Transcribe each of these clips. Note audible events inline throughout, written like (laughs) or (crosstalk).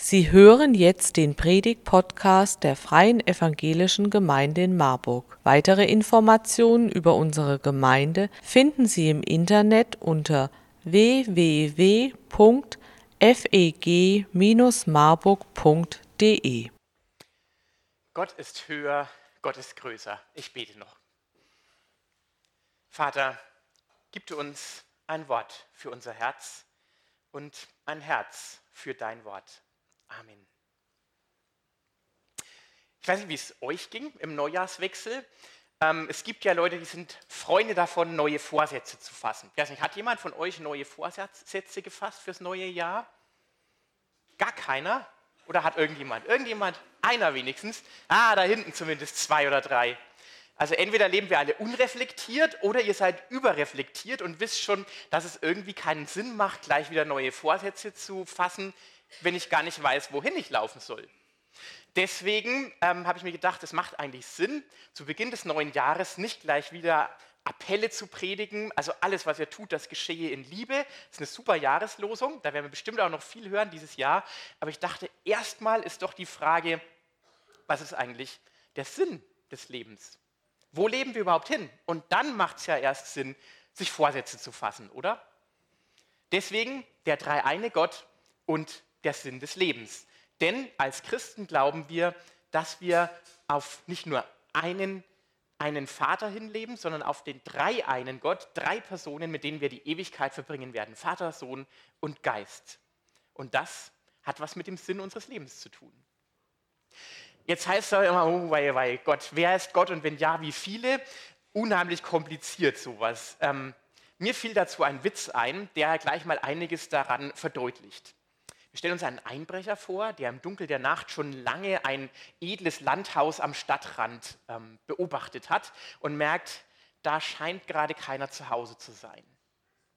Sie hören jetzt den Predig-Podcast der Freien Evangelischen Gemeinde in Marburg. Weitere Informationen über unsere Gemeinde finden Sie im Internet unter www.feg-marburg.de. Gott ist höher, Gott ist größer. Ich bete noch. Vater, gib du uns ein Wort für unser Herz und ein Herz für dein Wort. Amen. Ich weiß nicht, wie es euch ging im Neujahrswechsel. Ähm, es gibt ja Leute, die sind Freunde davon, neue Vorsätze zu fassen. Ich weiß nicht, hat jemand von euch neue Vorsätze gefasst fürs neue Jahr? Gar keiner? Oder hat irgendjemand? Irgendjemand? Einer wenigstens? Ah, da hinten zumindest zwei oder drei. Also entweder leben wir alle unreflektiert oder ihr seid überreflektiert und wisst schon, dass es irgendwie keinen Sinn macht, gleich wieder neue Vorsätze zu fassen, wenn ich gar nicht weiß, wohin ich laufen soll. Deswegen ähm, habe ich mir gedacht, es macht eigentlich Sinn, zu Beginn des neuen Jahres nicht gleich wieder Appelle zu predigen. Also alles, was ihr tut, das geschehe in Liebe. Das ist eine super Jahreslosung. Da werden wir bestimmt auch noch viel hören dieses Jahr. Aber ich dachte, erstmal ist doch die Frage, was ist eigentlich der Sinn des Lebens? Wo leben wir überhaupt hin? Und dann macht es ja erst Sinn, sich Vorsätze zu fassen, oder? Deswegen der dreieine Gott und der Sinn des Lebens. Denn als Christen glauben wir, dass wir auf nicht nur einen, einen Vater hinleben, sondern auf den dreieinen Gott, drei Personen, mit denen wir die Ewigkeit verbringen werden. Vater, Sohn und Geist. Und das hat was mit dem Sinn unseres Lebens zu tun. Jetzt heißt es immer, oh, wei, wei, Gott, wer ist Gott und wenn ja, wie viele? Unheimlich kompliziert sowas. Ähm, mir fiel dazu ein Witz ein, der gleich mal einiges daran verdeutlicht. Wir stellen uns einen Einbrecher vor, der im Dunkel der Nacht schon lange ein edles Landhaus am Stadtrand ähm, beobachtet hat und merkt, da scheint gerade keiner zu Hause zu sein.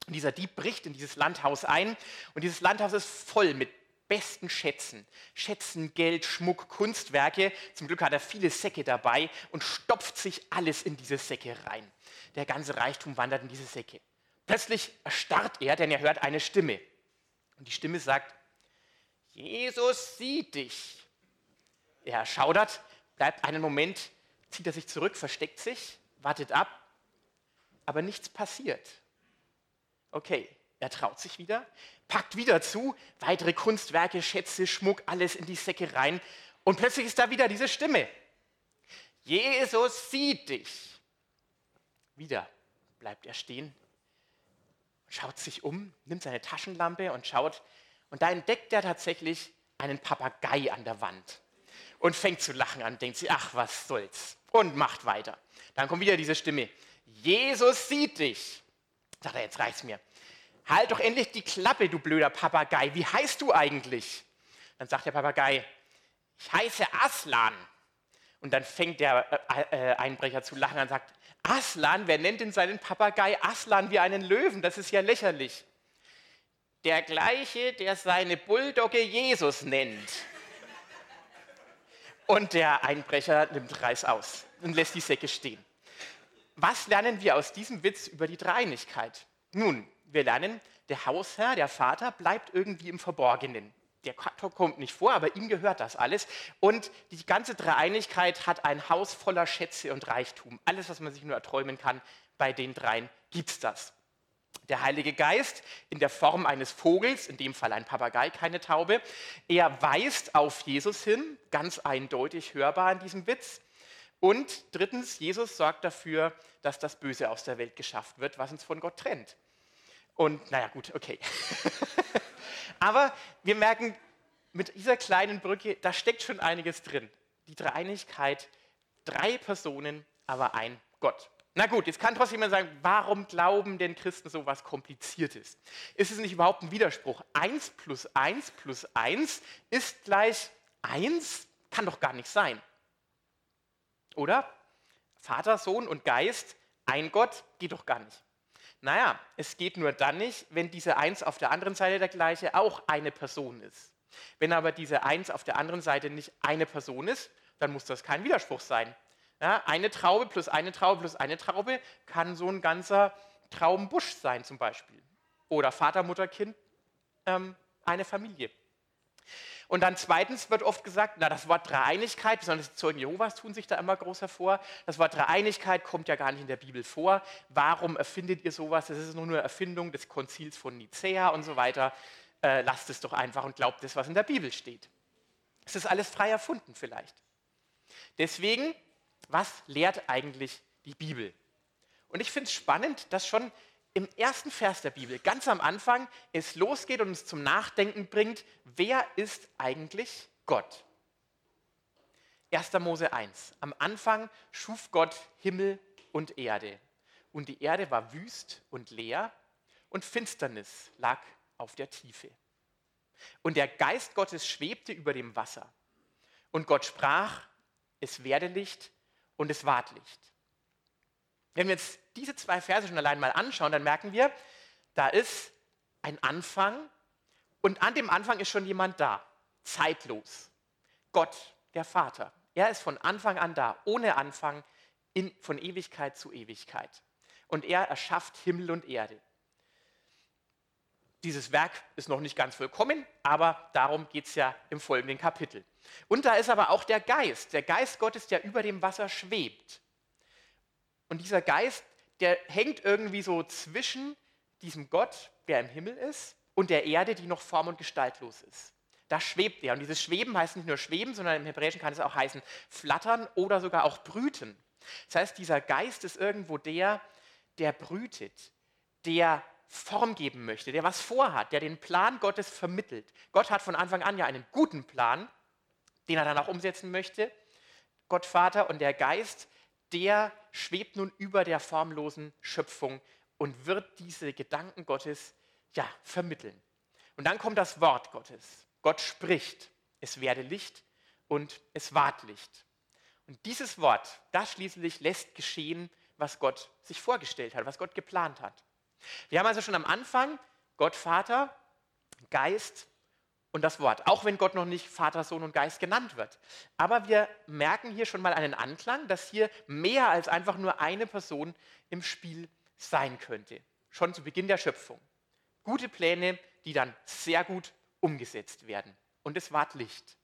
Und dieser Dieb bricht in dieses Landhaus ein und dieses Landhaus ist voll mit besten Schätzen. Schätzen, Geld, Schmuck, Kunstwerke. Zum Glück hat er viele Säcke dabei und stopft sich alles in diese Säcke rein. Der ganze Reichtum wandert in diese Säcke. Plötzlich erstarrt er, denn er hört eine Stimme. Und die Stimme sagt, Jesus sieht dich. Er schaudert, bleibt einen Moment, zieht er sich zurück, versteckt sich, wartet ab, aber nichts passiert. Okay, er traut sich wieder, packt wieder zu, weitere Kunstwerke, Schätze, Schmuck, alles in die Säcke rein und plötzlich ist da wieder diese Stimme. Jesus sieht dich. Wieder bleibt er stehen, schaut sich um, nimmt seine Taschenlampe und schaut, und da entdeckt er tatsächlich einen Papagei an der Wand und fängt zu lachen an, denkt sich, ach, was soll's, und macht weiter. Dann kommt wieder diese Stimme, Jesus sieht dich. Sagt er, jetzt reicht's mir. Halt doch endlich die Klappe, du blöder Papagei. Wie heißt du eigentlich? Dann sagt der Papagei, ich heiße Aslan. Und dann fängt der äh, äh, Einbrecher zu lachen und sagt, Aslan, wer nennt denn seinen Papagei Aslan wie einen Löwen? Das ist ja lächerlich der gleiche, der seine Bulldogge Jesus nennt. Und der Einbrecher nimmt Reis aus und lässt die Säcke stehen. Was lernen wir aus diesem Witz über die Dreieinigkeit? Nun, wir lernen, der Hausherr, der Vater, bleibt irgendwie im Verborgenen. Der kommt nicht vor, aber ihm gehört das alles. Und die ganze Dreieinigkeit hat ein Haus voller Schätze und Reichtum. Alles, was man sich nur erträumen kann, bei den dreien gibt es das. Der Heilige Geist in der Form eines Vogels, in dem Fall ein Papagei, keine Taube, er weist auf Jesus hin, ganz eindeutig hörbar in diesem Witz. Und drittens, Jesus sorgt dafür, dass das Böse aus der Welt geschafft wird, was uns von Gott trennt. Und naja, gut, okay. (laughs) Aber wir merken, mit dieser kleinen Brücke, da steckt schon einiges drin. Die Dreieinigkeit, drei Personen, aber ein Gott. Na gut, jetzt kann trotzdem jemand sagen, warum glauben denn Christen so was Kompliziertes? Ist es nicht überhaupt ein Widerspruch? 1 plus 1 plus 1 ist gleich 1? Kann doch gar nicht sein. Oder? Vater, Sohn und Geist, ein Gott, geht doch gar nicht. Naja, es geht nur dann nicht, wenn diese 1 auf der anderen Seite der gleiche auch eine Person ist. Wenn aber diese 1 auf der anderen Seite nicht eine Person ist, dann muss das kein Widerspruch sein. Ja, eine Traube plus eine Traube plus eine Traube kann so ein ganzer Traubenbusch sein zum Beispiel. Oder Vater, Mutter, Kind, ähm, eine Familie. Und dann zweitens wird oft gesagt, na, das Wort Dreieinigkeit, besonders die Zeugen Jehovas tun sich da immer groß hervor. Das Wort Dreieinigkeit kommt ja gar nicht in der Bibel vor. Warum erfindet ihr sowas? Das ist nur eine Erfindung des Konzils von Nicäa und so weiter. Äh, lasst es doch einfach und glaubt das, was in der Bibel steht. Es ist alles frei erfunden vielleicht. Deswegen, was lehrt eigentlich die Bibel? Und ich finde es spannend, dass schon im ersten Vers der Bibel, ganz am Anfang, es losgeht und uns zum Nachdenken bringt, wer ist eigentlich Gott? 1. Mose 1. Am Anfang schuf Gott Himmel und Erde. Und die Erde war wüst und leer und Finsternis lag auf der Tiefe. Und der Geist Gottes schwebte über dem Wasser. Und Gott sprach, es werde Licht und es ward Licht. Wenn wir jetzt diese zwei Verse schon allein mal anschauen, dann merken wir, da ist ein Anfang und an dem Anfang ist schon jemand da, zeitlos. Gott, der Vater. Er ist von Anfang an da, ohne Anfang, in, von Ewigkeit zu Ewigkeit. Und er erschafft Himmel und Erde. Dieses Werk ist noch nicht ganz vollkommen, aber darum geht es ja im folgenden Kapitel. Und da ist aber auch der Geist, der Geist Gottes, der über dem Wasser schwebt. Und dieser Geist, der hängt irgendwie so zwischen diesem Gott, der im Himmel ist, und der Erde, die noch form- und gestaltlos ist. Da schwebt er. Und dieses Schweben heißt nicht nur schweben, sondern im Hebräischen kann es auch heißen flattern oder sogar auch brüten. Das heißt, dieser Geist ist irgendwo der, der brütet, der Form geben möchte, der was vorhat, der den Plan Gottes vermittelt. Gott hat von Anfang an ja einen guten Plan, den er dann auch umsetzen möchte. Gott Vater und der Geist der schwebt nun über der formlosen Schöpfung und wird diese Gedanken Gottes ja, vermitteln. Und dann kommt das Wort Gottes. Gott spricht, es werde Licht und es ward Licht. Und dieses Wort, das schließlich lässt geschehen, was Gott sich vorgestellt hat, was Gott geplant hat. Wir haben also schon am Anfang Gott Vater, Geist und das Wort, auch wenn Gott noch nicht Vater, Sohn und Geist genannt wird. Aber wir merken hier schon mal einen Anklang, dass hier mehr als einfach nur eine Person im Spiel sein könnte. Schon zu Beginn der Schöpfung. Gute Pläne, die dann sehr gut umgesetzt werden. Und es ward Licht.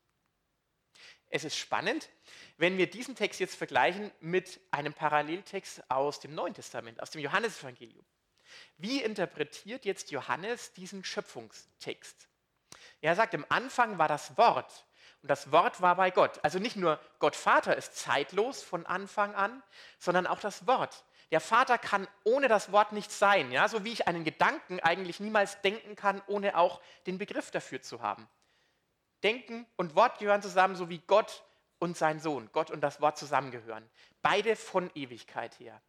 Es ist spannend, wenn wir diesen Text jetzt vergleichen mit einem Paralleltext aus dem Neuen Testament, aus dem Johannesevangelium. Wie interpretiert jetzt Johannes diesen Schöpfungstext? Er sagt, im Anfang war das Wort und das Wort war bei Gott. Also nicht nur Gott Vater ist zeitlos von Anfang an, sondern auch das Wort. Der Vater kann ohne das Wort nicht sein, ja? so wie ich einen Gedanken eigentlich niemals denken kann, ohne auch den Begriff dafür zu haben. Denken und Wort gehören zusammen, so wie Gott und sein Sohn, Gott und das Wort zusammengehören. Beide von Ewigkeit her.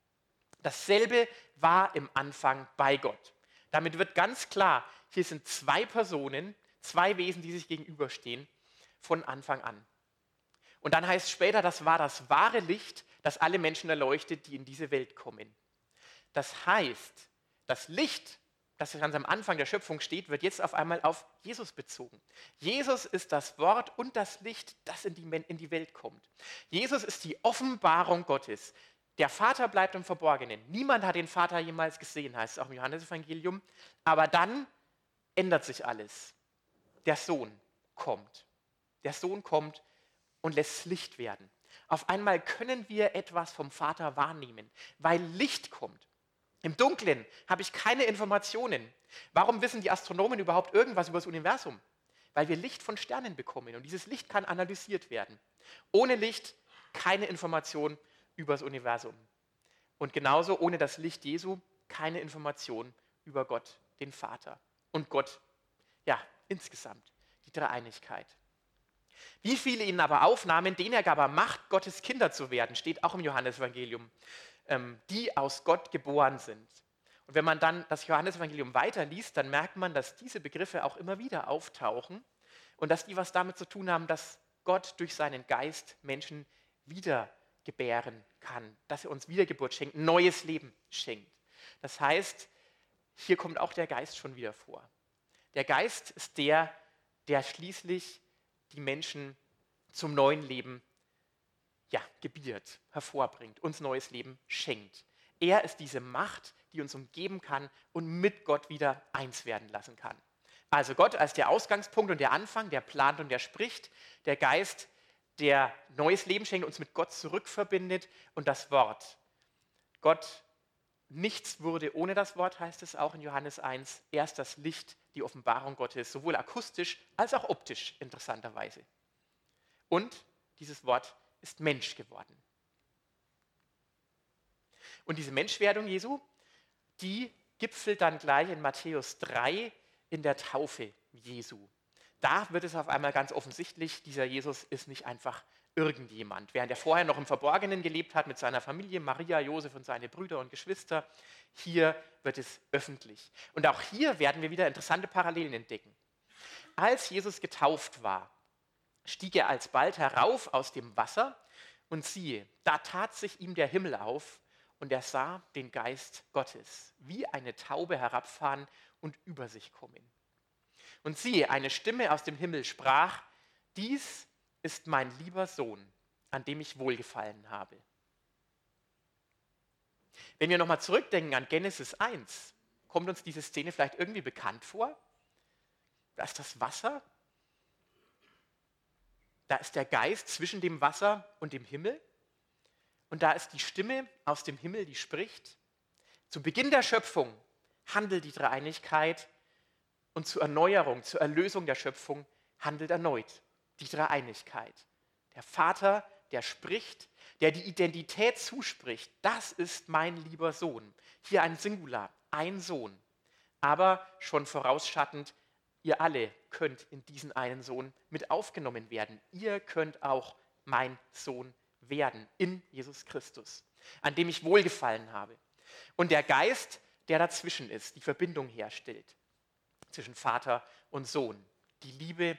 Dasselbe war im Anfang bei Gott. Damit wird ganz klar, hier sind zwei Personen, Zwei Wesen, die sich gegenüberstehen von Anfang an. Und dann heißt später, das war das wahre Licht, das alle Menschen erleuchtet, die in diese Welt kommen. Das heißt, das Licht, das ganz am Anfang der Schöpfung steht, wird jetzt auf einmal auf Jesus bezogen. Jesus ist das Wort und das Licht, das in die, in die Welt kommt. Jesus ist die Offenbarung Gottes. Der Vater bleibt im Verborgenen. Niemand hat den Vater jemals gesehen, heißt es auch im Johannesevangelium. Aber dann ändert sich alles der Sohn kommt. Der Sohn kommt und lässt Licht werden. Auf einmal können wir etwas vom Vater wahrnehmen, weil Licht kommt. Im Dunklen habe ich keine Informationen. Warum wissen die Astronomen überhaupt irgendwas über das Universum? Weil wir Licht von Sternen bekommen und dieses Licht kann analysiert werden. Ohne Licht keine Information über das Universum. Und genauso ohne das Licht Jesu keine Information über Gott, den Vater. Und Gott, ja, insgesamt, die Dreieinigkeit. Wie viele ihn aber aufnahmen, denen er gab er Macht, Gottes Kinder zu werden, steht auch im Johannesevangelium, ähm, die aus Gott geboren sind. Und wenn man dann das Johannesevangelium weiterliest, dann merkt man, dass diese Begriffe auch immer wieder auftauchen und dass die was damit zu tun haben, dass Gott durch seinen Geist Menschen wieder gebären kann, dass er uns Wiedergeburt schenkt, neues Leben schenkt. Das heißt, hier kommt auch der Geist schon wieder vor. Der Geist ist der, der schließlich die Menschen zum neuen Leben ja, gebiert, hervorbringt, uns neues Leben schenkt. Er ist diese Macht, die uns umgeben kann und mit Gott wieder eins werden lassen kann. Also Gott als der Ausgangspunkt und der Anfang, der plant und der spricht, der Geist, der neues Leben schenkt, uns mit Gott zurückverbindet und das Wort. Gott, nichts wurde ohne das Wort, heißt es auch in Johannes 1. Erst das Licht, die Offenbarung Gottes, sowohl akustisch als auch optisch, interessanterweise. Und dieses Wort ist Mensch geworden. Und diese Menschwerdung Jesu, die gipfelt dann gleich in Matthäus 3 in der Taufe Jesu. Da wird es auf einmal ganz offensichtlich, dieser Jesus ist nicht einfach irgendjemand. Während er vorher noch im Verborgenen gelebt hat mit seiner Familie, Maria, Josef und seine Brüder und Geschwister, hier wird es öffentlich. Und auch hier werden wir wieder interessante Parallelen entdecken. Als Jesus getauft war, stieg er alsbald herauf aus dem Wasser und siehe, da tat sich ihm der Himmel auf und er sah den Geist Gottes wie eine Taube herabfahren und über sich kommen. Und siehe, eine Stimme aus dem Himmel sprach, dies ist mein lieber Sohn, an dem ich wohlgefallen habe. Wenn wir nochmal zurückdenken an Genesis 1, kommt uns diese Szene vielleicht irgendwie bekannt vor? Da ist das Wasser, da ist der Geist zwischen dem Wasser und dem Himmel und da ist die Stimme aus dem Himmel, die spricht. Zu Beginn der Schöpfung handelt die Dreieinigkeit und zur Erneuerung, zur Erlösung der Schöpfung handelt erneut die Dreieinigkeit. Der Vater, der spricht, der die Identität zuspricht, das ist mein lieber Sohn. Hier ein Singular, ein Sohn. Aber schon vorausschattend, ihr alle könnt in diesen einen Sohn mit aufgenommen werden. Ihr könnt auch mein Sohn werden in Jesus Christus, an dem ich wohlgefallen habe. Und der Geist, der dazwischen ist, die Verbindung herstellt zwischen Vater und Sohn. Die Liebe,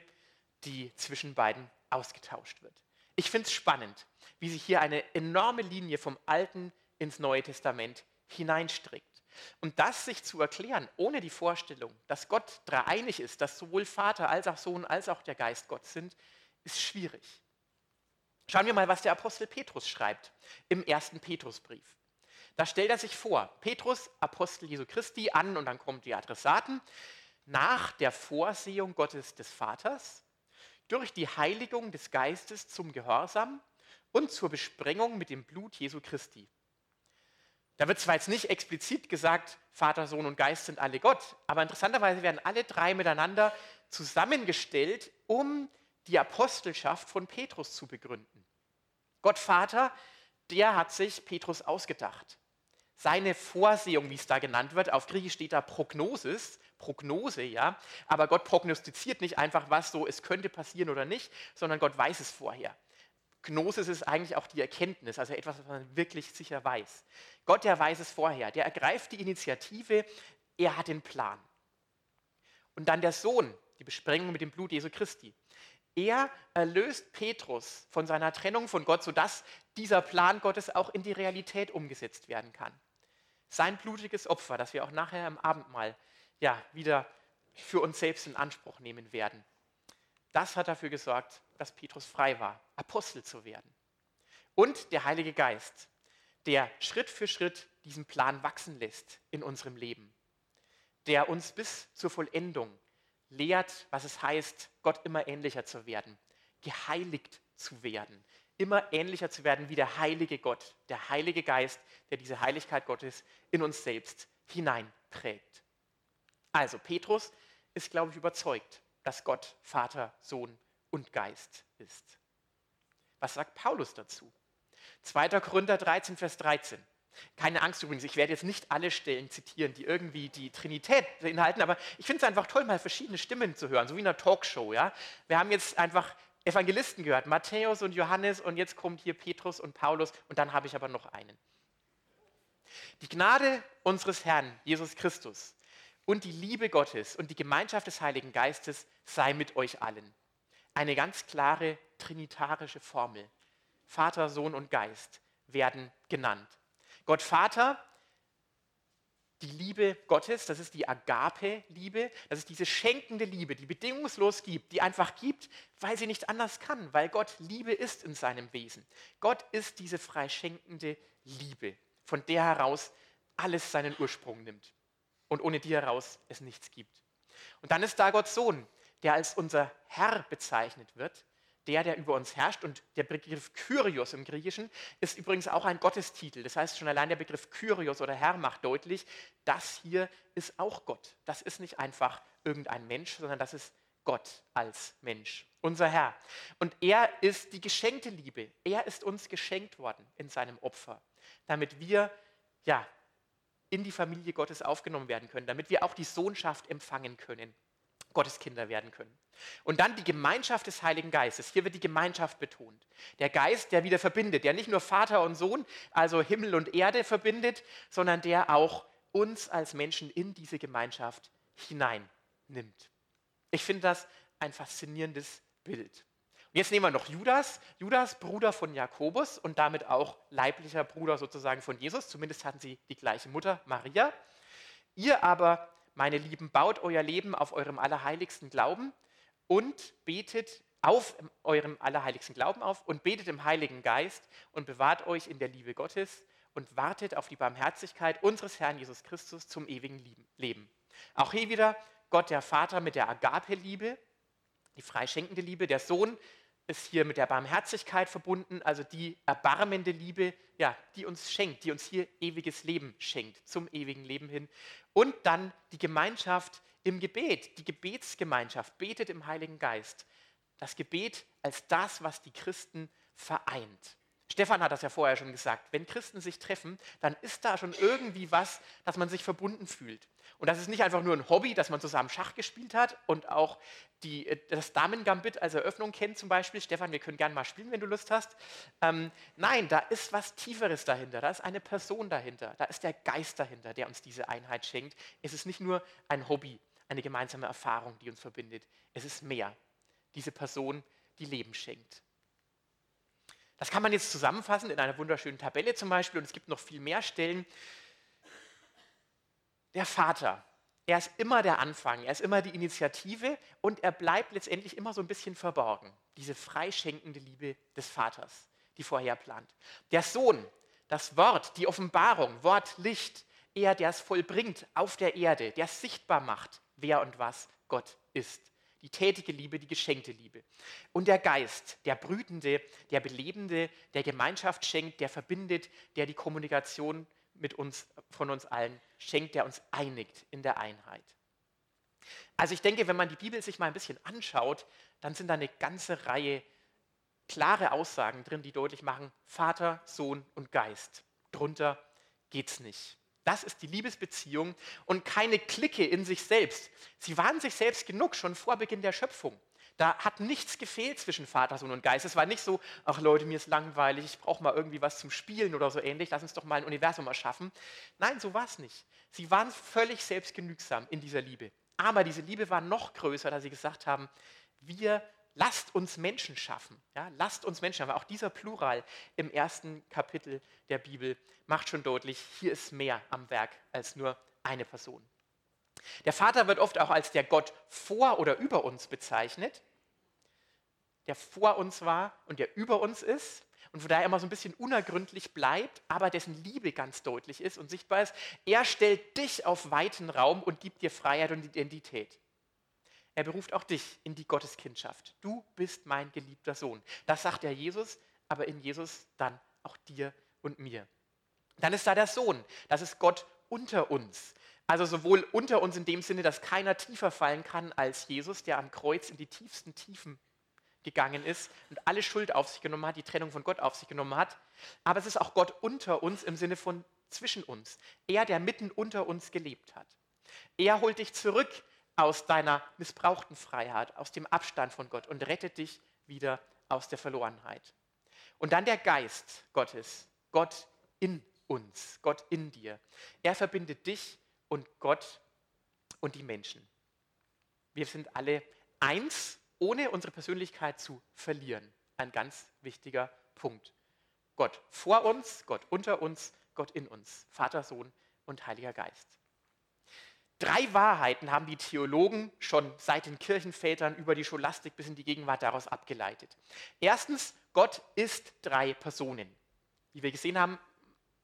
die zwischen beiden ausgetauscht wird. Ich finde es spannend, wie sich hier eine enorme Linie vom Alten ins Neue Testament hineinstrickt. Und das sich zu erklären, ohne die Vorstellung, dass Gott dreieinig ist, dass sowohl Vater als auch Sohn als auch der Geist Gott sind, ist schwierig. Schauen wir mal, was der Apostel Petrus schreibt im ersten Petrusbrief. Da stellt er sich vor, Petrus, Apostel Jesu Christi, an und dann kommen die Adressaten, nach der Vorsehung Gottes des Vaters, durch die Heiligung des Geistes zum Gehorsam und zur Besprengung mit dem Blut Jesu Christi. Da wird zwar jetzt nicht explizit gesagt, Vater, Sohn und Geist sind alle Gott, aber interessanterweise werden alle drei miteinander zusammengestellt, um die Apostelschaft von Petrus zu begründen. Gott Vater, der hat sich Petrus ausgedacht. Seine Vorsehung, wie es da genannt wird, auf Griechisch steht da Prognosis, Prognose, ja. Aber Gott prognostiziert nicht einfach was so, es könnte passieren oder nicht, sondern Gott weiß es vorher. Gnosis ist eigentlich auch die Erkenntnis, also etwas, was man wirklich sicher weiß. Gott, der weiß es vorher, der ergreift die Initiative, er hat den Plan. Und dann der Sohn, die Besprengung mit dem Blut Jesu Christi. Er erlöst Petrus von seiner Trennung von Gott, sodass dieser Plan Gottes auch in die Realität umgesetzt werden kann. Sein blutiges Opfer, das wir auch nachher im Abendmahl ja, wieder für uns selbst in Anspruch nehmen werden, das hat dafür gesorgt, dass Petrus frei war, Apostel zu werden. Und der Heilige Geist, der Schritt für Schritt diesen Plan wachsen lässt in unserem Leben, der uns bis zur Vollendung lehrt, was es heißt, Gott immer ähnlicher zu werden, geheiligt zu werden, immer ähnlicher zu werden wie der heilige Gott, der heilige Geist, der diese Heiligkeit Gottes in uns selbst hineinträgt. Also Petrus ist, glaube ich, überzeugt, dass Gott Vater, Sohn und Geist ist. Was sagt Paulus dazu? 2. Korinther 13, Vers 13. Keine Angst übrigens, ich werde jetzt nicht alle Stellen zitieren, die irgendwie die Trinität beinhalten, aber ich finde es einfach toll, mal verschiedene Stimmen zu hören, so wie in einer Talkshow. Ja? Wir haben jetzt einfach Evangelisten gehört, Matthäus und Johannes und jetzt kommt hier Petrus und Paulus und dann habe ich aber noch einen. Die Gnade unseres Herrn Jesus Christus und die Liebe Gottes und die Gemeinschaft des Heiligen Geistes sei mit euch allen. Eine ganz klare trinitarische Formel. Vater, Sohn und Geist werden genannt. Gott Vater, die Liebe Gottes, das ist die Agape-Liebe, das ist diese schenkende Liebe, die bedingungslos gibt, die einfach gibt, weil sie nicht anders kann, weil Gott Liebe ist in seinem Wesen. Gott ist diese freischenkende Liebe, von der heraus alles seinen Ursprung nimmt und ohne die heraus es nichts gibt. Und dann ist da Gott Sohn, der als unser Herr bezeichnet wird, der, der über uns herrscht. Und der Begriff Kyrios im Griechischen ist übrigens auch ein Gottestitel. Das heißt, schon allein der Begriff Kyrios oder Herr macht deutlich, das hier ist auch Gott. Das ist nicht einfach irgendein Mensch, sondern das ist Gott als Mensch, unser Herr. Und er ist die geschenkte Liebe. Er ist uns geschenkt worden in seinem Opfer, damit wir ja in die Familie Gottes aufgenommen werden können, damit wir auch die Sohnschaft empfangen können. Gotteskinder werden können. Und dann die Gemeinschaft des Heiligen Geistes. Hier wird die Gemeinschaft betont. Der Geist, der wieder verbindet, der nicht nur Vater und Sohn, also Himmel und Erde verbindet, sondern der auch uns als Menschen in diese Gemeinschaft hineinnimmt. Ich finde das ein faszinierendes Bild. Und jetzt nehmen wir noch Judas. Judas, Bruder von Jakobus und damit auch leiblicher Bruder sozusagen von Jesus. Zumindest hatten sie die gleiche Mutter, Maria. Ihr aber, meine Lieben, baut euer Leben auf eurem allerheiligsten Glauben und betet auf eurem allerheiligsten Glauben auf und betet im Heiligen Geist und bewahrt euch in der Liebe Gottes und wartet auf die Barmherzigkeit unseres Herrn Jesus Christus zum ewigen Leben. Auch hier wieder Gott der Vater mit der Agape-Liebe, die freischenkende Liebe, der Sohn ist hier mit der Barmherzigkeit verbunden, also die erbarmende Liebe, ja, die uns schenkt, die uns hier ewiges Leben schenkt, zum ewigen Leben hin. Und dann die Gemeinschaft im Gebet, die Gebetsgemeinschaft, betet im Heiligen Geist. Das Gebet als das, was die Christen vereint. Stefan hat das ja vorher schon gesagt, wenn Christen sich treffen, dann ist da schon irgendwie was, dass man sich verbunden fühlt. Und das ist nicht einfach nur ein Hobby, dass man zusammen Schach gespielt hat und auch die, äh, das Damen-Gambit als Eröffnung kennt zum Beispiel. Stefan, wir können gerne mal spielen, wenn du Lust hast. Ähm, nein, da ist was Tieferes dahinter, da ist eine Person dahinter, da ist der Geist dahinter, der uns diese Einheit schenkt. Es ist nicht nur ein Hobby, eine gemeinsame Erfahrung, die uns verbindet. Es ist mehr. Diese Person, die Leben schenkt. Das kann man jetzt zusammenfassen in einer wunderschönen Tabelle zum Beispiel und es gibt noch viel mehr Stellen. Der Vater, er ist immer der Anfang, er ist immer die Initiative und er bleibt letztendlich immer so ein bisschen verborgen. Diese freischenkende Liebe des Vaters, die vorher plant. Der Sohn, das Wort, die Offenbarung, Wort, Licht, er, der es vollbringt auf der Erde, der es sichtbar macht, wer und was Gott ist die tätige Liebe, die geschenkte Liebe. Und der Geist, der Brütende, der Belebende, der Gemeinschaft schenkt, der verbindet, der die Kommunikation mit uns, von uns allen schenkt, der uns einigt in der Einheit. Also ich denke, wenn man die Bibel sich mal ein bisschen anschaut, dann sind da eine ganze Reihe klare Aussagen drin, die deutlich machen, Vater, Sohn und Geist. Drunter geht's nicht. Das ist die Liebesbeziehung und keine Clique in sich selbst. Sie waren sich selbst genug schon vor Beginn der Schöpfung. Da hat nichts gefehlt zwischen Vater, Sohn und Geist. Es war nicht so, ach Leute, mir ist langweilig, ich brauche mal irgendwie was zum Spielen oder so ähnlich, lass uns doch mal ein Universum erschaffen. Nein, so war es nicht. Sie waren völlig selbstgenügsam in dieser Liebe. Aber diese Liebe war noch größer, da sie gesagt haben, wir lasst uns Menschen schaffen. Ja, lasst uns Menschen schaffen. Auch dieser Plural im ersten Kapitel der Bibel macht schon deutlich, hier ist mehr am Werk als nur eine Person. Der Vater wird oft auch als der Gott vor oder über uns bezeichnet, der vor uns war und der über uns ist und von daher immer so ein bisschen unergründlich bleibt, aber dessen Liebe ganz deutlich ist und sichtbar ist. Er stellt dich auf weiten Raum und gibt dir Freiheit und Identität. Er beruft auch dich in die Gotteskindschaft. Du bist mein geliebter Sohn. Das sagt er Jesus, aber in Jesus dann auch dir und mir. Dann ist da der Sohn. Das ist Gott unter uns. Also sowohl unter uns in dem Sinne, dass keiner tiefer fallen kann als Jesus, der am Kreuz in die tiefsten Tiefen gegangen ist und alle Schuld auf sich genommen hat, die Trennung von Gott auf sich genommen hat. Aber es ist auch Gott unter uns im Sinne von zwischen uns. Er, der mitten unter uns gelebt hat. Er holt dich zurück aus deiner missbrauchten Freiheit, aus dem Abstand von Gott und rettet dich wieder aus der Verlorenheit. Und dann der Geist Gottes, Gott in uns, Gott in dir. Er verbindet dich und Gott und die Menschen. Wir sind alle eins, ohne unsere Persönlichkeit zu verlieren. Ein ganz wichtiger Punkt. Gott vor uns, Gott unter uns, Gott in uns. Vater, Sohn und Heiliger Geist. Drei Wahrheiten haben die Theologen schon seit den Kirchenvätern über die Scholastik bis in die Gegenwart daraus abgeleitet. Erstens, Gott ist drei Personen. Wie wir gesehen haben,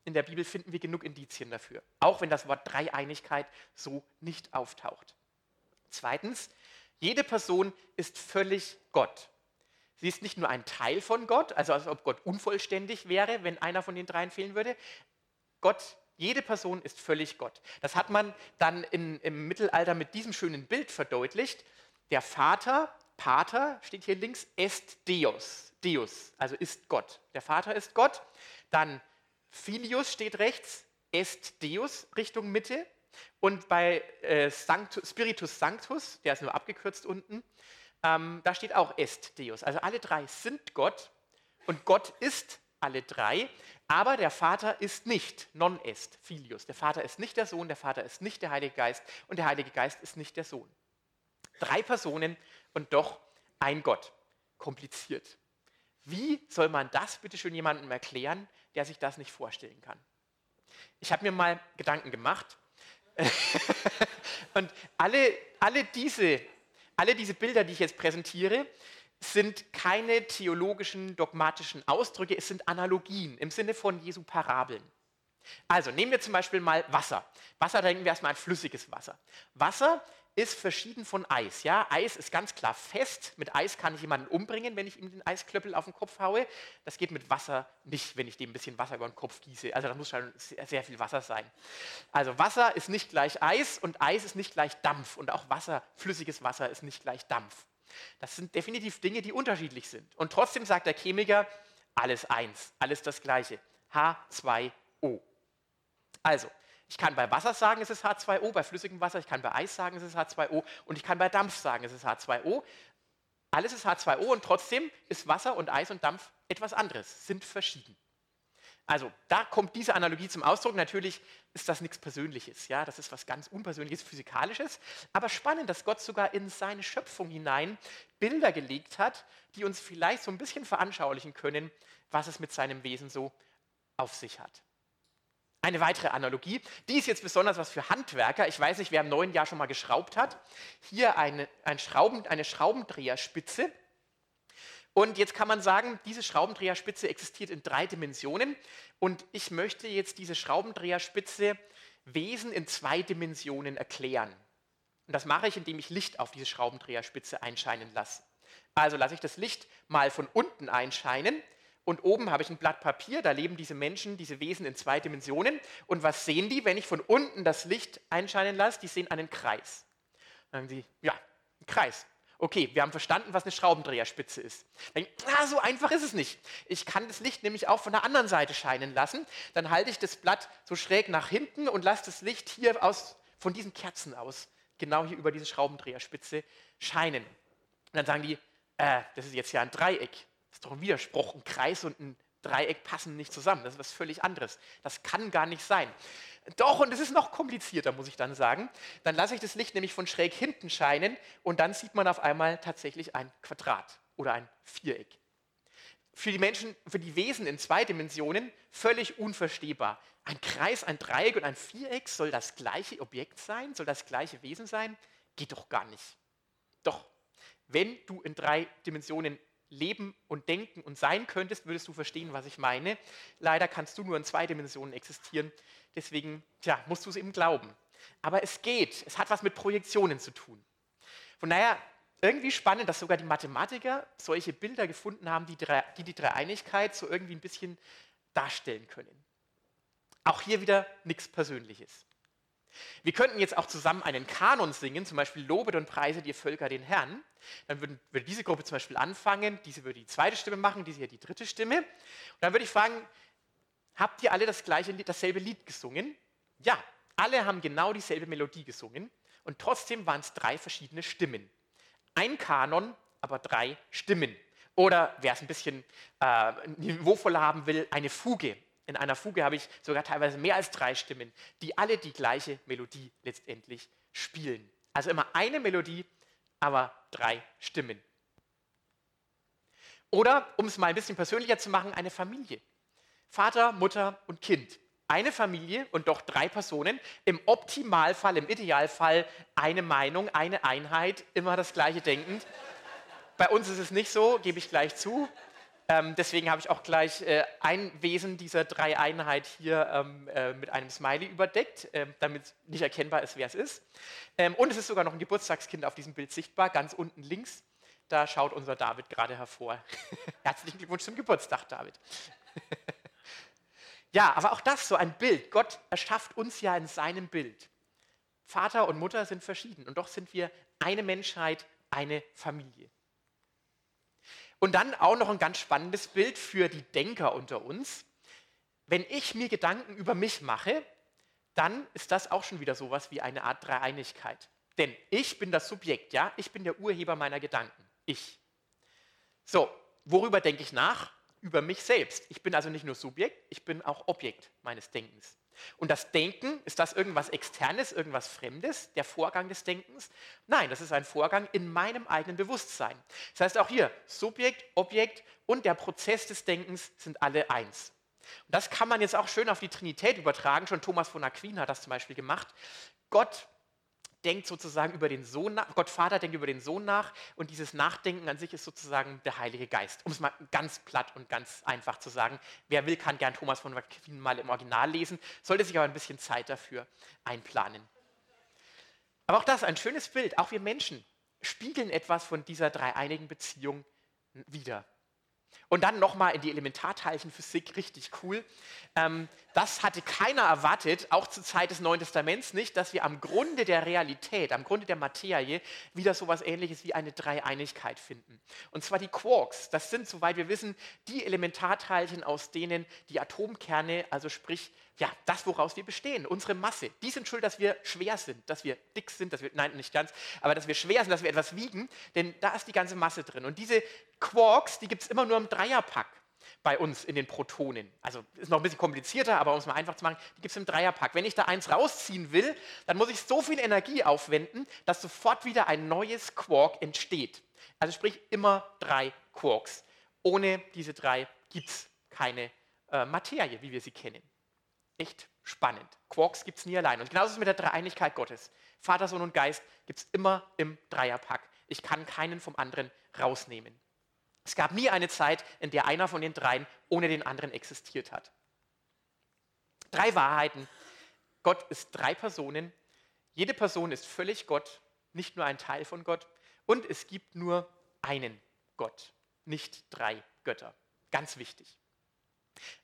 in der Bibel finden wir genug Indizien dafür, auch wenn das Wort Dreieinigkeit so nicht auftaucht. Zweitens, jede Person ist völlig Gott. Sie ist nicht nur ein Teil von Gott, also als ob Gott unvollständig wäre, wenn einer von den dreien fehlen würde. Gott, jede Person ist völlig Gott. Das hat man dann in, im Mittelalter mit diesem schönen Bild verdeutlicht. Der Vater, Pater steht hier links, est Deus. Deus, also ist Gott. Der Vater ist Gott. Dann Filius steht rechts, est Deus Richtung Mitte. Und bei äh, Sanctus, Spiritus Sanctus, der ist nur abgekürzt unten, ähm, da steht auch est Deus. Also alle drei sind Gott und Gott ist alle drei, aber der Vater ist nicht, non est, Filius. Der Vater ist nicht der Sohn, der Vater ist nicht der Heilige Geist und der Heilige Geist ist nicht der Sohn. Drei Personen und doch ein Gott. Kompliziert. Wie soll man das bitte schön jemandem erklären, der sich das nicht vorstellen kann? Ich habe mir mal Gedanken gemacht (laughs) und alle, alle, diese, alle diese Bilder, die ich jetzt präsentiere, sind keine theologischen, dogmatischen Ausdrücke, es sind Analogien im Sinne von Jesu Parabeln. Also nehmen wir zum Beispiel mal Wasser. Wasser, da denken wir erstmal an flüssiges Wasser. Wasser ist verschieden von Eis. Ja? Eis ist ganz klar fest. Mit Eis kann ich jemanden umbringen, wenn ich ihm den Eisklöppel auf den Kopf haue. Das geht mit Wasser nicht, wenn ich dem ein bisschen Wasser über den Kopf gieße. Also da muss schon sehr, sehr viel Wasser sein. Also Wasser ist nicht gleich Eis und Eis ist nicht gleich Dampf. Und auch Wasser, flüssiges Wasser ist nicht gleich Dampf. Das sind definitiv Dinge, die unterschiedlich sind. Und trotzdem sagt der Chemiker, alles eins, alles das Gleiche. H2O. Also, ich kann bei Wasser sagen, es ist H2O, bei flüssigem Wasser, ich kann bei Eis sagen, es ist H2O und ich kann bei Dampf sagen, es ist H2O. Alles ist H2O und trotzdem ist Wasser und Eis und Dampf etwas anderes, sind verschieden. Also da kommt diese Analogie zum Ausdruck. Natürlich ist das nichts Persönliches, ja, das ist was ganz Unpersönliches, Physikalisches. Aber spannend, dass Gott sogar in seine Schöpfung hinein Bilder gelegt hat, die uns vielleicht so ein bisschen veranschaulichen können, was es mit seinem Wesen so auf sich hat. Eine weitere Analogie, die ist jetzt besonders was für Handwerker. Ich weiß nicht, wer im neuen Jahr schon mal geschraubt hat. Hier eine, ein Schrauben, eine Schraubendreherspitze. Und jetzt kann man sagen, diese Schraubendreherspitze existiert in drei Dimensionen. Und ich möchte jetzt diese Schraubendreherspitze Wesen in zwei Dimensionen erklären. Und das mache ich, indem ich Licht auf diese Schraubendreherspitze einscheinen lasse. Also lasse ich das Licht mal von unten einscheinen und oben habe ich ein Blatt Papier, da leben diese Menschen, diese Wesen in zwei Dimensionen. Und was sehen die, wenn ich von unten das Licht einscheinen lasse? Die sehen einen Kreis. Dann sagen sie, ja, ein Kreis. Okay, wir haben verstanden, was eine Schraubendreherspitze ist. Dann, ah, so einfach ist es nicht. Ich kann das Licht nämlich auch von der anderen Seite scheinen lassen. Dann halte ich das Blatt so schräg nach hinten und lasse das Licht hier aus, von diesen Kerzen aus, genau hier über diese Schraubendreherspitze scheinen. Und dann sagen die, äh, das ist jetzt ja ein Dreieck. Das ist doch ein Widerspruch. Ein Kreis und ein Dreieck passen nicht zusammen. Das ist was völlig anderes. Das kann gar nicht sein. Doch, und es ist noch komplizierter, muss ich dann sagen. Dann lasse ich das Licht nämlich von schräg hinten scheinen und dann sieht man auf einmal tatsächlich ein Quadrat oder ein Viereck. Für die Menschen, für die Wesen in zwei Dimensionen völlig unverstehbar. Ein Kreis, ein Dreieck und ein Viereck soll das gleiche Objekt sein, soll das gleiche Wesen sein? Geht doch gar nicht. Doch, wenn du in drei Dimensionen leben und denken und sein könntest, würdest du verstehen, was ich meine. Leider kannst du nur in zwei Dimensionen existieren, deswegen tja, musst du es eben glauben. Aber es geht, es hat was mit Projektionen zu tun. Von daher irgendwie spannend, dass sogar die Mathematiker solche Bilder gefunden haben, die, die die Dreieinigkeit so irgendwie ein bisschen darstellen können. Auch hier wieder nichts Persönliches. Wir könnten jetzt auch zusammen einen Kanon singen, zum Beispiel Lobet und Preise dir Völker den Herrn. Dann würden, würde diese Gruppe zum Beispiel anfangen, diese würde die zweite Stimme machen, diese hier die dritte Stimme. Und dann würde ich fragen, habt ihr alle das gleiche, dasselbe Lied gesungen? Ja, alle haben genau dieselbe Melodie gesungen und trotzdem waren es drei verschiedene Stimmen. Ein Kanon, aber drei Stimmen. Oder wer es ein bisschen äh, niveauvoller haben will, eine Fuge. In einer Fuge habe ich sogar teilweise mehr als drei Stimmen, die alle die gleiche Melodie letztendlich spielen. Also immer eine Melodie, aber drei Stimmen. Oder, um es mal ein bisschen persönlicher zu machen, eine Familie. Vater, Mutter und Kind. Eine Familie und doch drei Personen. Im Optimalfall, im Idealfall eine Meinung, eine Einheit, immer das gleiche denkend. Bei uns ist es nicht so, gebe ich gleich zu. Ähm, deswegen habe ich auch gleich äh, ein Wesen dieser drei Einheit hier ähm, äh, mit einem Smiley überdeckt, äh, damit nicht erkennbar ist, wer es ist. Ähm, und es ist sogar noch ein Geburtstagskind auf diesem Bild sichtbar, ganz unten links. Da schaut unser David gerade hervor. (laughs) Herzlichen Glückwunsch zum Geburtstag, David. (laughs) ja, aber auch das, so ein Bild. Gott erschafft uns ja in seinem Bild. Vater und Mutter sind verschieden und doch sind wir eine Menschheit, eine Familie. Und dann auch noch ein ganz spannendes Bild für die Denker unter uns. Wenn ich mir Gedanken über mich mache, dann ist das auch schon wieder sowas wie eine Art Dreieinigkeit. Denn ich bin das Subjekt, ja, ich bin der Urheber meiner Gedanken. Ich. So, worüber denke ich nach? Über mich selbst. Ich bin also nicht nur Subjekt, ich bin auch Objekt meines Denkens. Und das Denken, ist das irgendwas Externes, irgendwas Fremdes, der Vorgang des Denkens? Nein, das ist ein Vorgang in meinem eigenen Bewusstsein. Das heißt auch hier, Subjekt, Objekt und der Prozess des Denkens sind alle eins. Und das kann man jetzt auch schön auf die Trinität übertragen. Schon Thomas von Aquin hat das zum Beispiel gemacht. Gott denkt sozusagen über den Sohn nach, Gott Vater denkt über den Sohn nach und dieses Nachdenken an sich ist sozusagen der Heilige Geist. Um es mal ganz platt und ganz einfach zu sagen. Wer will, kann gern Thomas von Aquin mal im Original lesen, sollte sich aber ein bisschen Zeit dafür einplanen. Aber auch das, ein schönes Bild. Auch wir Menschen spiegeln etwas von dieser dreieinigen Beziehung wieder. Und dann nochmal in die Elementarteilchenphysik, richtig cool. Ähm, das hatte keiner erwartet, auch zur Zeit des Neuen Testaments nicht, dass wir am Grunde der Realität, am Grunde der Materie wieder so etwas Ähnliches wie eine Dreieinigkeit finden. Und zwar die Quarks. Das sind, soweit wir wissen, die Elementarteilchen, aus denen die Atomkerne, also sprich ja, das, woraus wir bestehen, unsere Masse, die sind schuld, dass wir schwer sind, dass wir dick sind, dass wir, nein, nicht ganz, aber dass wir schwer sind, dass wir etwas wiegen, denn da ist die ganze Masse drin. Und diese Quarks, die gibt es immer nur im Dreierpack bei uns in den Protonen. Also ist noch ein bisschen komplizierter, aber um es mal einfach zu machen, die gibt es im Dreierpack. Wenn ich da eins rausziehen will, dann muss ich so viel Energie aufwenden, dass sofort wieder ein neues Quark entsteht. Also sprich immer drei Quarks. Ohne diese drei gibt es keine äh, Materie, wie wir sie kennen. Echt spannend. Quarks gibt es nie allein. Und genauso ist es mit der Dreieinigkeit Gottes. Vater, Sohn und Geist gibt es immer im Dreierpack. Ich kann keinen vom anderen rausnehmen. Es gab nie eine Zeit, in der einer von den dreien ohne den anderen existiert hat. Drei Wahrheiten. Gott ist drei Personen. Jede Person ist völlig Gott, nicht nur ein Teil von Gott. Und es gibt nur einen Gott, nicht drei Götter. Ganz wichtig.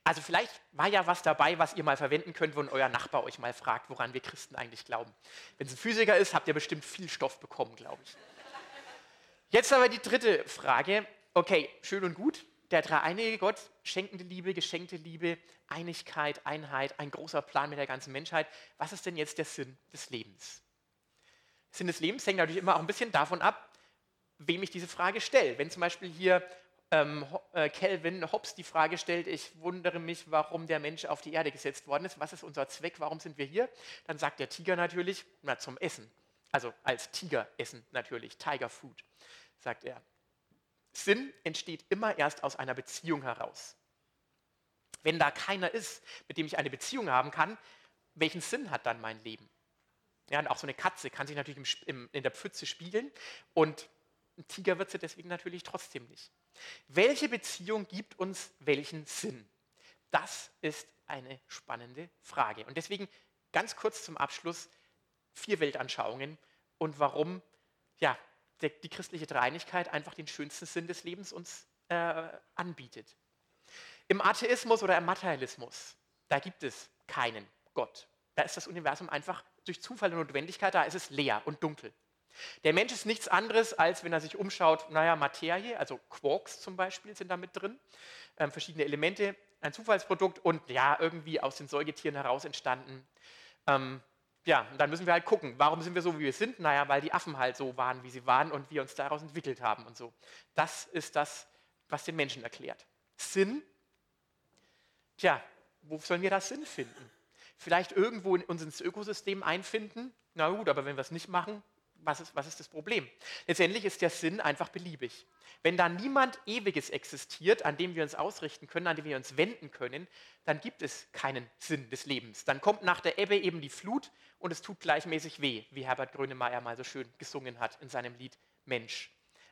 Also vielleicht war ja was dabei, was ihr mal verwenden könnt, wenn euer Nachbar euch mal fragt, woran wir Christen eigentlich glauben. Wenn es ein Physiker ist, habt ihr bestimmt viel Stoff bekommen, glaube ich. Jetzt aber die dritte Frage. Okay, schön und gut. Der dreieinige Gott, schenkende Liebe, geschenkte Liebe, Einigkeit, Einheit, ein großer Plan mit der ganzen Menschheit. Was ist denn jetzt der Sinn des Lebens? Sinn des Lebens hängt natürlich immer auch ein bisschen davon ab, wem ich diese Frage stelle. Wenn zum Beispiel hier ähm, äh, Calvin Hobbes die Frage stellt, ich wundere mich, warum der Mensch auf die Erde gesetzt worden ist, was ist unser Zweck, warum sind wir hier? Dann sagt der Tiger natürlich, na zum Essen. Also als Tiger essen natürlich, Tiger Food, sagt er. Sinn entsteht immer erst aus einer Beziehung heraus. Wenn da keiner ist, mit dem ich eine Beziehung haben kann, welchen Sinn hat dann mein Leben? Ja, und auch so eine Katze kann sich natürlich im, im, in der Pfütze spiegeln und ein Tiger wird sie deswegen natürlich trotzdem nicht. Welche Beziehung gibt uns welchen Sinn? Das ist eine spannende Frage. Und deswegen ganz kurz zum Abschluss vier Weltanschauungen und warum ja, die christliche Dreieinigkeit einfach den schönsten Sinn des Lebens uns äh, anbietet. Im Atheismus oder im Materialismus, da gibt es keinen Gott. Da ist das Universum einfach durch Zufall und Notwendigkeit, da ist es leer und dunkel. Der Mensch ist nichts anderes, als wenn er sich umschaut, naja, Materie, also Quarks zum Beispiel sind da mit drin, ähm, verschiedene Elemente, ein Zufallsprodukt und ja, irgendwie aus den Säugetieren heraus entstanden. Ähm, ja, und dann müssen wir halt gucken, warum sind wir so, wie wir sind? Naja, weil die Affen halt so waren, wie sie waren und wir uns daraus entwickelt haben und so. Das ist das, was den Menschen erklärt. Sinn? Tja, wo sollen wir da Sinn finden? Vielleicht irgendwo in uns ins Ökosystem einfinden? Na gut, aber wenn wir es nicht machen, was ist, was ist das Problem? Letztendlich ist der Sinn einfach beliebig. Wenn da niemand Ewiges existiert, an dem wir uns ausrichten können, an dem wir uns wenden können, dann gibt es keinen Sinn des Lebens. Dann kommt nach der Ebbe eben die Flut und es tut gleichmäßig weh, wie Herbert Grönemeyer mal so schön gesungen hat in seinem Lied Mensch.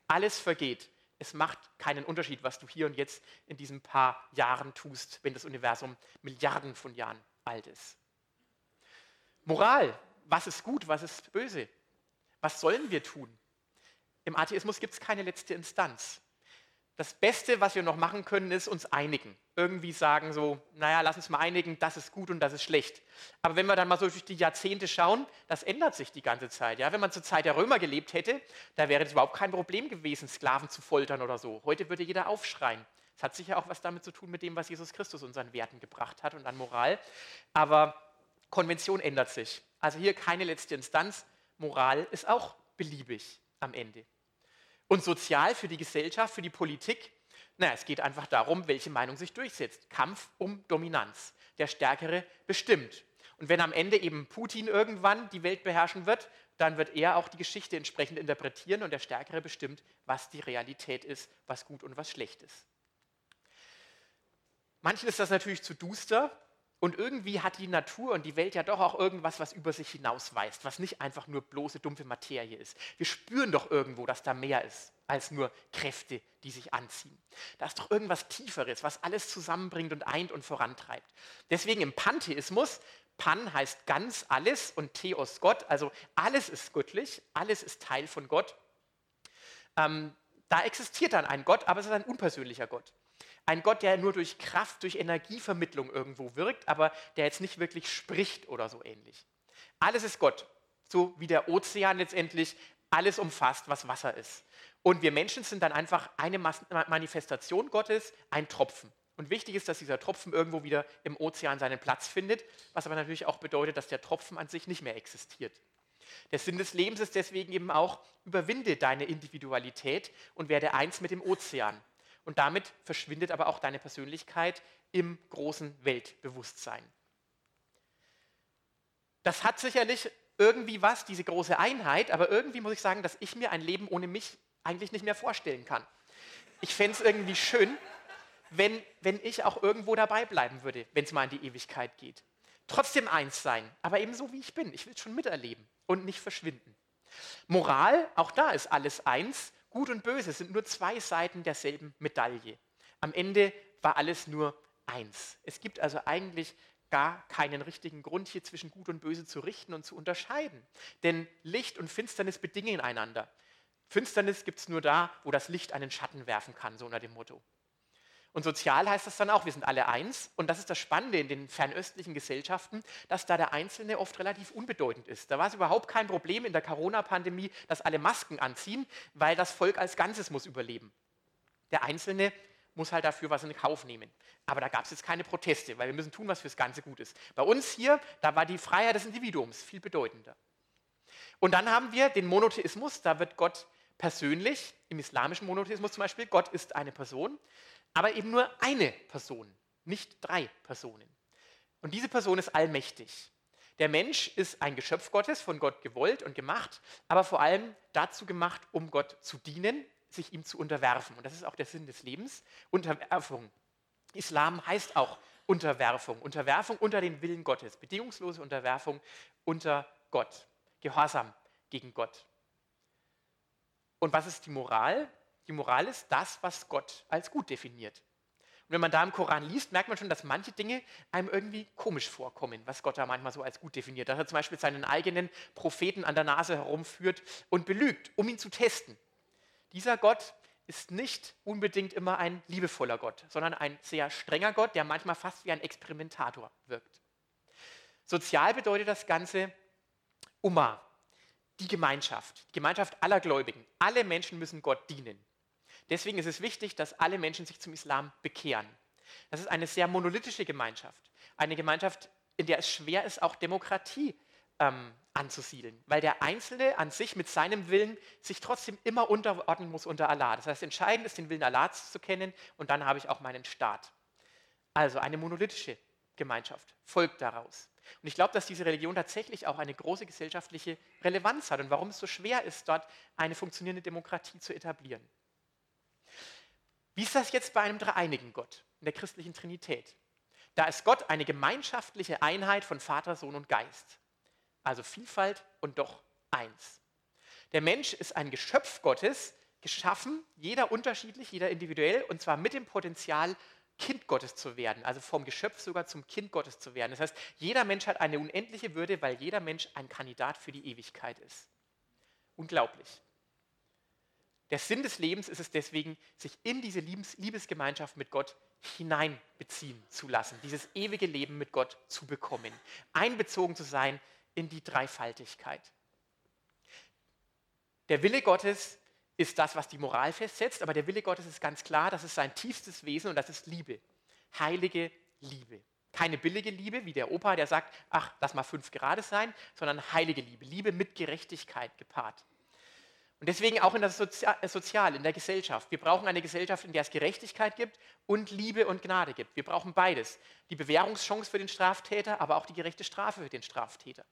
Alles vergeht, Es macht keinen Unterschied, was du hier und jetzt in diesen paar Jahren tust, wenn das Universum Milliarden von Jahren alt ist. Moral, was ist gut, was ist böse? Was sollen wir tun? Im Atheismus gibt es keine letzte Instanz. Das Beste, was wir noch machen können, ist uns einigen. Irgendwie sagen so, naja, lass uns mal einigen, das ist gut und das ist schlecht. Aber wenn wir dann mal so durch die Jahrzehnte schauen, das ändert sich die ganze Zeit. Ja? Wenn man zur Zeit der Römer gelebt hätte, da wäre es überhaupt kein Problem gewesen, Sklaven zu foltern oder so. Heute würde jeder aufschreien. Das hat sicher auch was damit zu tun mit dem, was Jesus Christus unseren Werten gebracht hat und an Moral. Aber Konvention ändert sich. Also hier keine letzte Instanz. Moral ist auch beliebig am Ende. Und sozial für die Gesellschaft, für die Politik, naja, es geht einfach darum, welche Meinung sich durchsetzt. Kampf um Dominanz. Der Stärkere bestimmt. Und wenn am Ende eben Putin irgendwann die Welt beherrschen wird, dann wird er auch die Geschichte entsprechend interpretieren und der Stärkere bestimmt, was die Realität ist, was gut und was schlecht ist. Manchen ist das natürlich zu duster, und irgendwie hat die Natur und die Welt ja doch auch irgendwas, was über sich hinausweist, was nicht einfach nur bloße dumpfe Materie ist. Wir spüren doch irgendwo, dass da mehr ist als nur Kräfte, die sich anziehen. Da ist doch irgendwas Tieferes, was alles zusammenbringt und eint und vorantreibt. Deswegen im Pantheismus, Pan heißt ganz alles und Theos Gott, also alles ist göttlich, alles ist Teil von Gott. Ähm, da existiert dann ein Gott, aber es ist ein unpersönlicher Gott. Ein Gott, der nur durch Kraft, durch Energievermittlung irgendwo wirkt, aber der jetzt nicht wirklich spricht oder so ähnlich. Alles ist Gott, so wie der Ozean letztendlich alles umfasst, was Wasser ist. Und wir Menschen sind dann einfach eine Manifestation Gottes, ein Tropfen. Und wichtig ist, dass dieser Tropfen irgendwo wieder im Ozean seinen Platz findet, was aber natürlich auch bedeutet, dass der Tropfen an sich nicht mehr existiert. Der Sinn des Lebens ist deswegen eben auch, überwinde deine Individualität und werde eins mit dem Ozean. Und damit verschwindet aber auch deine Persönlichkeit im großen Weltbewusstsein. Das hat sicherlich irgendwie was, diese große Einheit, aber irgendwie muss ich sagen, dass ich mir ein Leben ohne mich eigentlich nicht mehr vorstellen kann. Ich fände es irgendwie schön, wenn, wenn ich auch irgendwo dabei bleiben würde, wenn es mal in die Ewigkeit geht. Trotzdem eins sein, aber eben so wie ich bin. Ich will es schon miterleben und nicht verschwinden. Moral, auch da ist alles eins Gut und Böse sind nur zwei Seiten derselben Medaille. Am Ende war alles nur eins. Es gibt also eigentlich gar keinen richtigen Grund, hier zwischen Gut und Böse zu richten und zu unterscheiden. Denn Licht und Finsternis bedingen einander. Finsternis gibt es nur da, wo das Licht einen Schatten werfen kann, so unter dem Motto. Und sozial heißt das dann auch, wir sind alle eins. Und das ist das Spannende in den fernöstlichen Gesellschaften, dass da der Einzelne oft relativ unbedeutend ist. Da war es überhaupt kein Problem in der Corona-Pandemie, dass alle Masken anziehen, weil das Volk als Ganzes muss überleben. Der Einzelne muss halt dafür was in Kauf nehmen. Aber da gab es jetzt keine Proteste, weil wir müssen tun, was fürs Ganze gut ist. Bei uns hier, da war die Freiheit des Individuums viel bedeutender. Und dann haben wir den Monotheismus, da wird Gott persönlich, im islamischen Monotheismus zum Beispiel, Gott ist eine Person aber eben nur eine Person, nicht drei Personen. Und diese Person ist allmächtig. Der Mensch ist ein Geschöpf Gottes, von Gott gewollt und gemacht, aber vor allem dazu gemacht, um Gott zu dienen, sich ihm zu unterwerfen. Und das ist auch der Sinn des Lebens, Unterwerfung. Islam heißt auch Unterwerfung, Unterwerfung unter den Willen Gottes, bedingungslose Unterwerfung unter Gott, Gehorsam gegen Gott. Und was ist die Moral? Die Moral ist das, was Gott als gut definiert. Und wenn man da im Koran liest, merkt man schon, dass manche Dinge einem irgendwie komisch vorkommen, was Gott da manchmal so als gut definiert. Dass er zum Beispiel seinen eigenen Propheten an der Nase herumführt und belügt, um ihn zu testen. Dieser Gott ist nicht unbedingt immer ein liebevoller Gott, sondern ein sehr strenger Gott, der manchmal fast wie ein Experimentator wirkt. Sozial bedeutet das Ganze Umma, die Gemeinschaft, die Gemeinschaft aller Gläubigen. Alle Menschen müssen Gott dienen. Deswegen ist es wichtig, dass alle Menschen sich zum Islam bekehren. Das ist eine sehr monolithische Gemeinschaft. Eine Gemeinschaft, in der es schwer ist, auch Demokratie ähm, anzusiedeln, weil der Einzelne an sich mit seinem Willen sich trotzdem immer unterordnen muss unter Allah. Das heißt, entscheidend ist, den Willen Allahs zu kennen und dann habe ich auch meinen Staat. Also eine monolithische Gemeinschaft folgt daraus. Und ich glaube, dass diese Religion tatsächlich auch eine große gesellschaftliche Relevanz hat und warum es so schwer ist, dort eine funktionierende Demokratie zu etablieren. Wie ist das jetzt bei einem dreieinigen Gott in der christlichen Trinität? Da ist Gott eine gemeinschaftliche Einheit von Vater, Sohn und Geist. Also Vielfalt und doch eins. Der Mensch ist ein Geschöpf Gottes, geschaffen, jeder unterschiedlich, jeder individuell, und zwar mit dem Potenzial, Kind Gottes zu werden, also vom Geschöpf sogar zum Kind Gottes zu werden. Das heißt, jeder Mensch hat eine unendliche Würde, weil jeder Mensch ein Kandidat für die Ewigkeit ist. Unglaublich. Der Sinn des Lebens ist es deswegen, sich in diese Liebesgemeinschaft mit Gott hineinbeziehen zu lassen, dieses ewige Leben mit Gott zu bekommen, einbezogen zu sein in die Dreifaltigkeit. Der Wille Gottes ist das, was die Moral festsetzt, aber der Wille Gottes ist ganz klar, das ist sein tiefstes Wesen und das ist Liebe. Heilige Liebe. Keine billige Liebe, wie der Opa, der sagt, ach, lass mal fünf gerade sein, sondern heilige Liebe. Liebe mit Gerechtigkeit gepaart. Und deswegen auch in das äh, Sozial, in der Gesellschaft. Wir brauchen eine Gesellschaft, in der es Gerechtigkeit gibt und Liebe und Gnade gibt. Wir brauchen beides. Die Bewährungschance für den Straftäter, aber auch die gerechte Strafe für den Straftäter.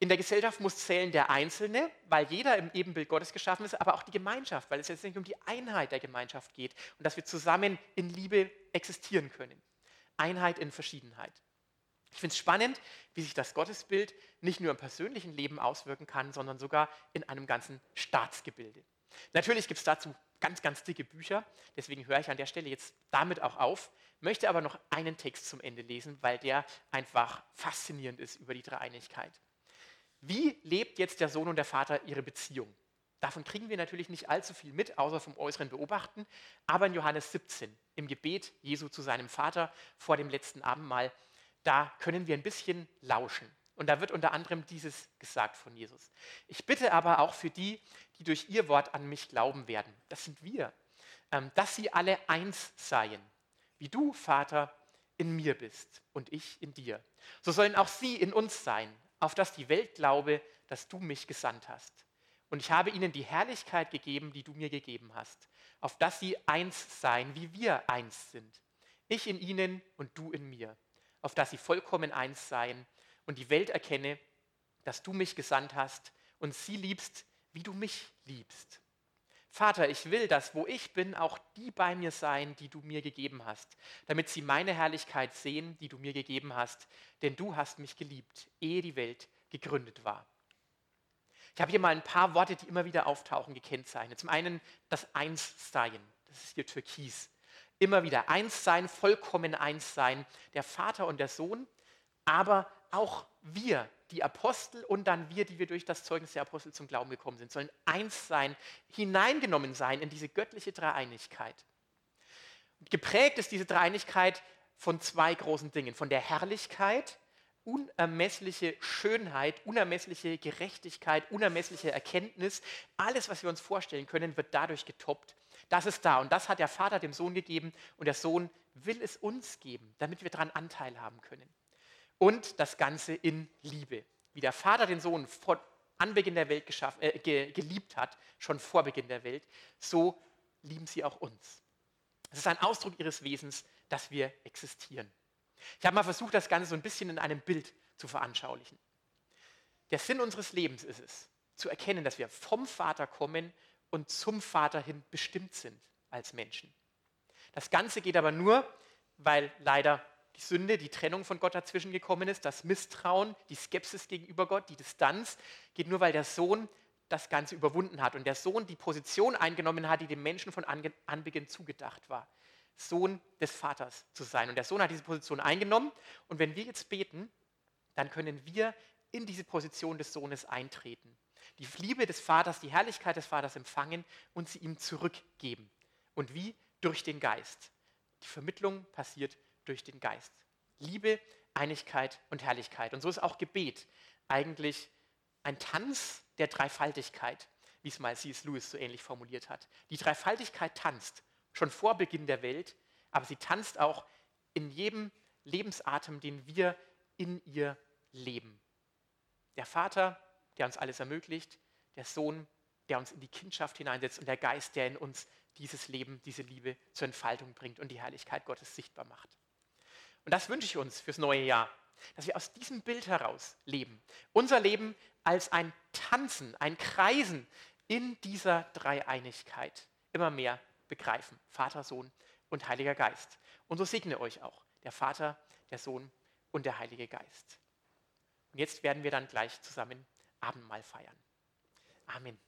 In der Gesellschaft muss zählen der Einzelne, weil jeder im Ebenbild Gottes geschaffen ist, aber auch die Gemeinschaft, weil es jetzt nicht um die Einheit der Gemeinschaft geht und dass wir zusammen in Liebe existieren können. Einheit in Verschiedenheit. Ich finde es spannend, wie sich das Gottesbild nicht nur im persönlichen Leben auswirken kann, sondern sogar in einem ganzen Staatsgebilde. Natürlich gibt es dazu ganz, ganz dicke Bücher, deswegen höre ich an der Stelle jetzt damit auch auf, möchte aber noch einen Text zum Ende lesen, weil der einfach faszinierend ist über die Dreieinigkeit. Wie lebt jetzt der Sohn und der Vater ihre Beziehung? Davon kriegen wir natürlich nicht allzu viel mit, außer vom äußeren Beobachten. Aber in Johannes 17, im Gebet Jesu zu seinem Vater vor dem letzten Abendmahl, da können wir ein bisschen lauschen. Und da wird unter anderem dieses gesagt von Jesus. Ich bitte aber auch für die, die durch ihr Wort an mich glauben werden, das sind wir, ähm, dass sie alle eins seien, wie du, Vater, in mir bist und ich in dir. So sollen auch sie in uns sein, auf dass die Welt glaube, dass du mich gesandt hast. Und ich habe ihnen die Herrlichkeit gegeben, die du mir gegeben hast, auf dass sie eins seien, wie wir eins sind. Ich in ihnen und du in mir auf dass sie vollkommen eins seien und die Welt erkenne, dass du mich gesandt hast und sie liebst, wie du mich liebst. Vater, ich will, dass wo ich bin, auch die bei mir seien, die du mir gegeben hast, damit sie meine Herrlichkeit sehen, die du mir gegeben hast, denn du hast mich geliebt, ehe die Welt gegründet war. Ich habe hier mal ein paar Worte, die immer wieder auftauchen, gekennzeichnet. Zum einen das Einssein, das ist hier Türkis immer wieder eins sein, vollkommen eins sein, der Vater und der Sohn, aber auch wir, die Apostel und dann wir, die wir durch das Zeugnis der Apostel zum Glauben gekommen sind, sollen eins sein, hineingenommen sein in diese göttliche Dreieinigkeit. Geprägt ist diese Dreieinigkeit von zwei großen Dingen, von der Herrlichkeit, unermessliche Schönheit, unermessliche Gerechtigkeit, unermessliche Erkenntnis, alles, was wir uns vorstellen können, wird dadurch getoppt das ist da und das hat der Vater dem Sohn gegeben und der Sohn will es uns geben, damit wir daran Anteil haben können. Und das Ganze in Liebe. Wie der Vater den Sohn vor Anbeginn der Welt geschaffen, äh, ge, geliebt hat, schon vor Beginn der Welt, so lieben sie auch uns. Es ist ein Ausdruck ihres Wesens, dass wir existieren. Ich habe mal versucht, das Ganze so ein bisschen in einem Bild zu veranschaulichen. Der Sinn unseres Lebens ist es, zu erkennen, dass wir vom Vater kommen und zum Vater hin bestimmt sind als Menschen. Das Ganze geht aber nur, weil leider die Sünde, die Trennung von Gott dazwischen gekommen ist, das Misstrauen, die Skepsis gegenüber Gott, die Distanz, geht nur, weil der Sohn das Ganze überwunden hat und der Sohn die Position eingenommen hat, die dem Menschen von Anbeginn zugedacht war. Sohn des Vaters zu sein. Und der Sohn hat diese Position eingenommen. Und wenn wir jetzt beten, dann können wir in diese Position des Sohnes eintreten die Liebe des Vaters, die Herrlichkeit des Vaters empfangen und sie ihm zurückgeben. Und wie? Durch den Geist. Die Vermittlung passiert durch den Geist. Liebe, Einigkeit und Herrlichkeit. Und so ist auch Gebet eigentlich ein Tanz der Dreifaltigkeit, wie es mal C.S. Lewis so ähnlich formuliert hat. Die Dreifaltigkeit tanzt schon vor Beginn der Welt, aber sie tanzt auch in jedem Lebensatem, den wir in ihr leben. Der Vater der uns alles ermöglicht, der Sohn, der uns in die Kindschaft hineinsetzt und der Geist, der in uns dieses Leben, diese Liebe zur Entfaltung bringt und die Herrlichkeit Gottes sichtbar macht. Und das wünsche ich uns fürs neue Jahr, dass wir aus diesem Bild heraus leben. Unser Leben als ein Tanzen, ein Kreisen in dieser Dreieinigkeit immer mehr begreifen. Vater, Sohn und Heiliger Geist. Und so segne euch auch der Vater, der Sohn und der Heilige Geist. Und jetzt werden wir dann gleich zusammen Abendmahl feiern. Amen.